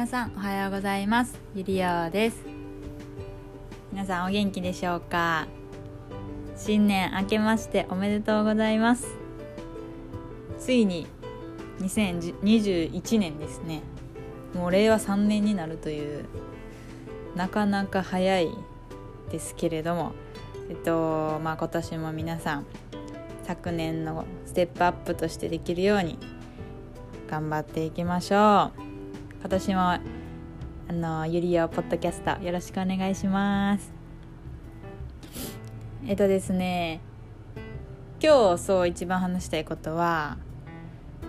皆さんおはようございます。ゆりおです。皆さんお元気でしょうか？新年明けましておめでとうございます。ついに2021年ですね。もう令和3年になるというなかなか早いですけれども。えっとまあ今年も皆さん昨年のステップアップとしてできるように頑張っていきましょう。今年もあのゆりおポッドキャストよろしくお願いします。えっとですね今日そう一番話したいことは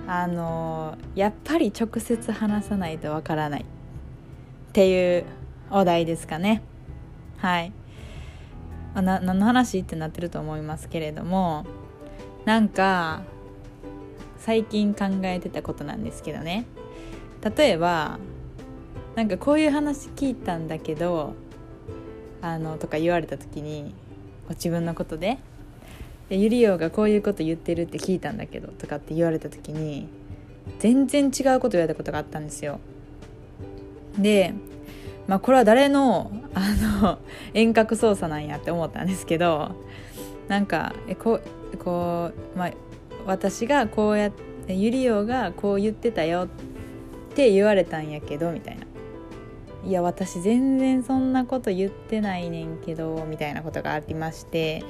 あのやっぱり直接話さないとわからないっていうお題ですかね。はい。あな何の話ってなってると思いますけれどもなんか最近考えてたことなんですけどね。例えばなんかこういう話聞いたんだけどあのとか言われた時にご自分のことででゆりおがこういうこと言ってるって聞いたんだけどとかって言われた時に全然違うこと言われたことがあったんですよ。でまあこれは誰のあの遠隔操作なんやって思ったんですけどなんかえここう、まあ、私がこうやってゆりおがこう言ってたよってって言われたんやけどみたいな。いや私全然そんなこと言ってないねんけどみたいなことがありまして。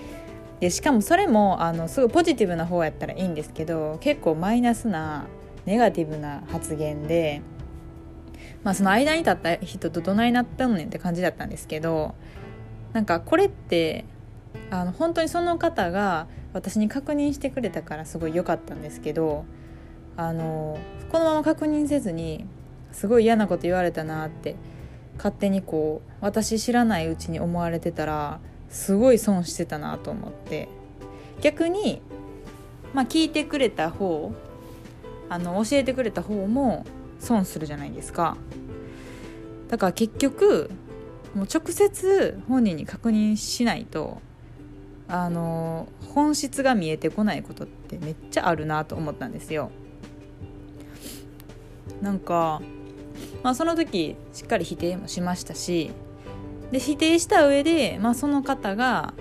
でしかもそれもあのすごいポジティブな方やったらいいんですけど結構マイナスなネガティブな発言で、まあ、その間に立った人とどないなったんねんって感じだったんですけどなんかこれってあの本当にその方が私に確認してくれたからすごい良かったんですけどあのこのまま確認せずにすごい嫌なこと言われたなって勝手にこう私知らないうちに思われてたらすごい損してたなと思って逆に、まあ、聞いてくれた方あの教えてくれた方も損するじゃないですかだから結局もう直接本人に確認しないとあの本質が見えてこないことってめっちゃあるなと思ったんですよ。なんか、まあ、その時しっかり否定もしましたしで否定した上で、まあ、その方が、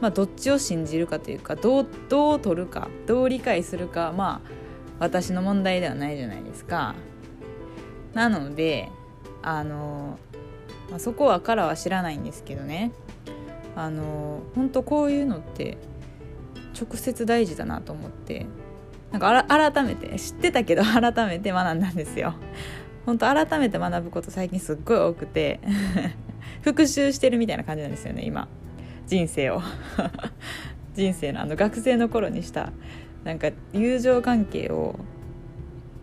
まあ、どっちを信じるかというかどうどう取るかどう理解するかまあ私の問題ではないじゃないですか。なのであの、まあ、そこはからは知らないんですけどねあの本当こういうのって直接大事だなと思ってなんか改めて知ってたけど改めて学んだんですよ。本当改めて学ぶこと最近すっごい多くて 復習してるみたいな感じなんですよね今。人生を。人生のあの学生の頃にしたなんか友情関係を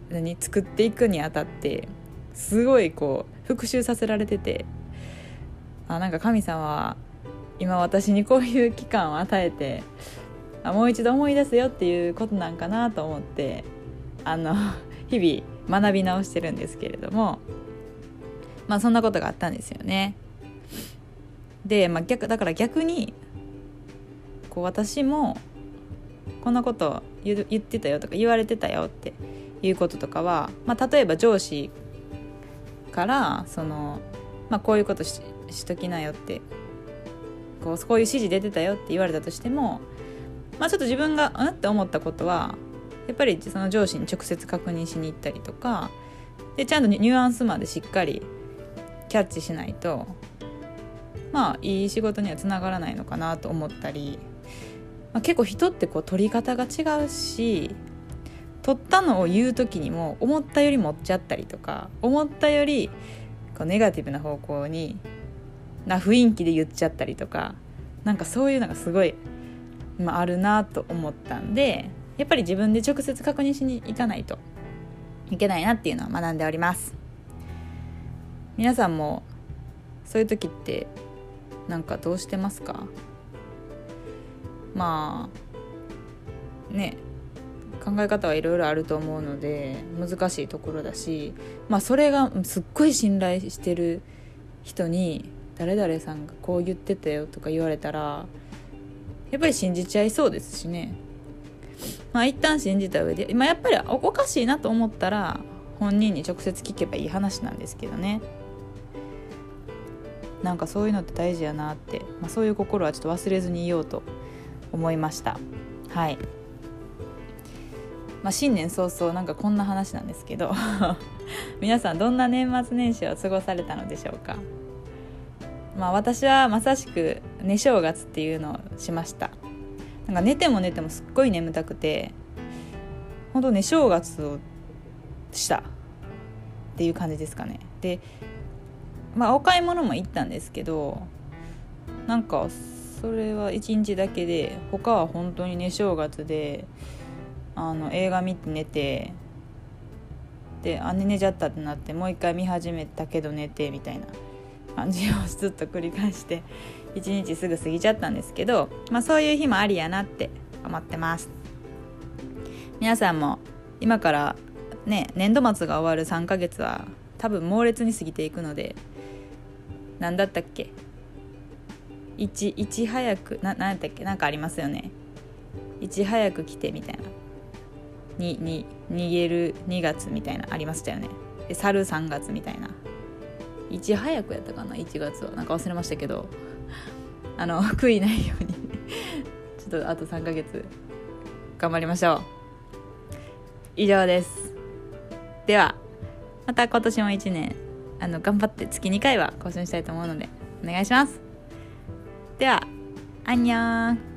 何作っていくにあたってすごいこう復習させられててあなんか神様は今私にこういう期間を与えてもう一度思い出すよっていうことなんかなと思ってあの 日々学び直してるんですけれどもまあそんなことがあったんですよね。で、まあ、逆だから逆にこう私もこんなこと言ってたよとか言われてたよっていうこととかは、まあ、例えば上司からその、まあ、こういうことししときなよってこうこういう指示出てたよって言われたとしてもまあ、ちょっと自分がうんって思ったことはやっぱりその上司に直接確認しに行ったりとかでちゃんとニュアンスまでしっかりキャッチしないとまあいい仕事にはつながらないのかなと思ったり、まあ、結構人ってこう取り方が違うし取ったのを言う時にも思ったより持っちゃったりとか思ったよりこうネガティブな方向にな雰囲気で言っちゃったりとかなんかそういうのがすごいまあ、あるなと思ったんでやっぱり自分で直接確認しに行かないといけないなっていうのは学んでおります。皆さんもそういう時ってなんかどうしてますか？まあね考え方はいろいろあると思うので難しいところだしまあそれがすっごい信頼してる人に誰々さんがこう言ってたよとか言われたらやっぱり信じちゃいそうですしね。まあ一旦信じた上で、まあ、やっぱりおかしいなと思ったら本人に直接聞けばいい話なんですけどね。なんかそういうのって大事やなって、まあ、そういう心はちょっと忘れずにいようと思いました。はい、まあ、新年早々なんかこんな話なんですけど。皆さんどんな年末年始を過ごされたのでしょうか？まあ私はまさしく寝正月っていうのをしました。なんか寝ても寝てもすっごい眠たくて本当寝正月をしたっていう感じですかね。でまあお買い物も行ったんですけどなんかそれは1日だけで他は本当にね正月であの映画見て寝てであ寝ちゃったってなってもう一回見始めたけど寝てみたいな。感じをずっと繰り返して1日すぐ過ぎちゃったんですけど、まあ、そういう日もありやなって思ってます。皆さんも今からね年度末が終わる3ヶ月は多分猛烈に過ぎていくので何だったっけ？いちいち早くな何やったっけ？なんかありますよね。いち早く来てみたいな。にに逃げる2月みたいなありましたよね。で去る3月みたいな。いち早くやったかな？1月は。なんか忘れましたけど。あの 悔いないように。ちょっとあと3ヶ月頑張りましょう。以上です。ではまた今年も1年あの頑張って月2回は更新したいと思うのでお願いします。ではアンニョン。